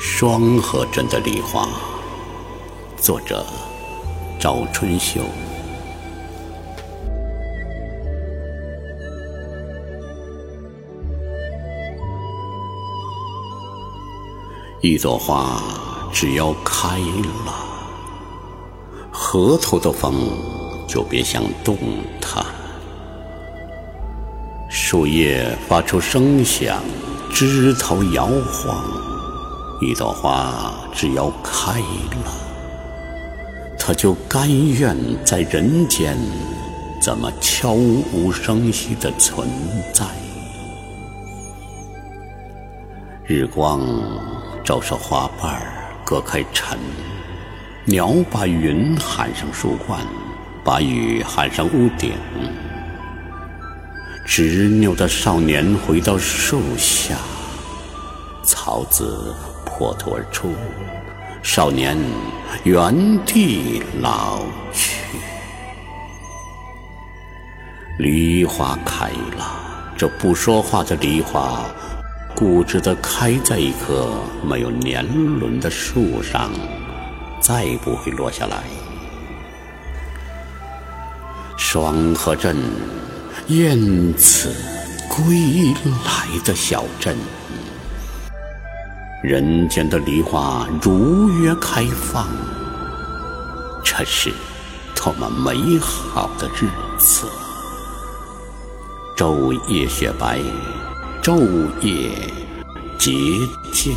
双河镇的梨花，作者赵春秀。一朵花只要开了，河头的风就别想动它。树叶发出声响，枝头摇晃。一朵花只要开了，它就甘愿在人间这么悄无声息的存在。日光照射花瓣，隔开尘；鸟把云喊上树冠，把雨喊上屋顶。执拗的少年回到树下，草籽破土而出，少年原地老去。梨花开了，这不说话的梨花，固执地开在一棵没有年轮的树上，再不会落下来。双河镇。燕子归来的小镇，人间的梨花如约开放，这是多么美好的日子！昼夜雪白，昼夜洁净。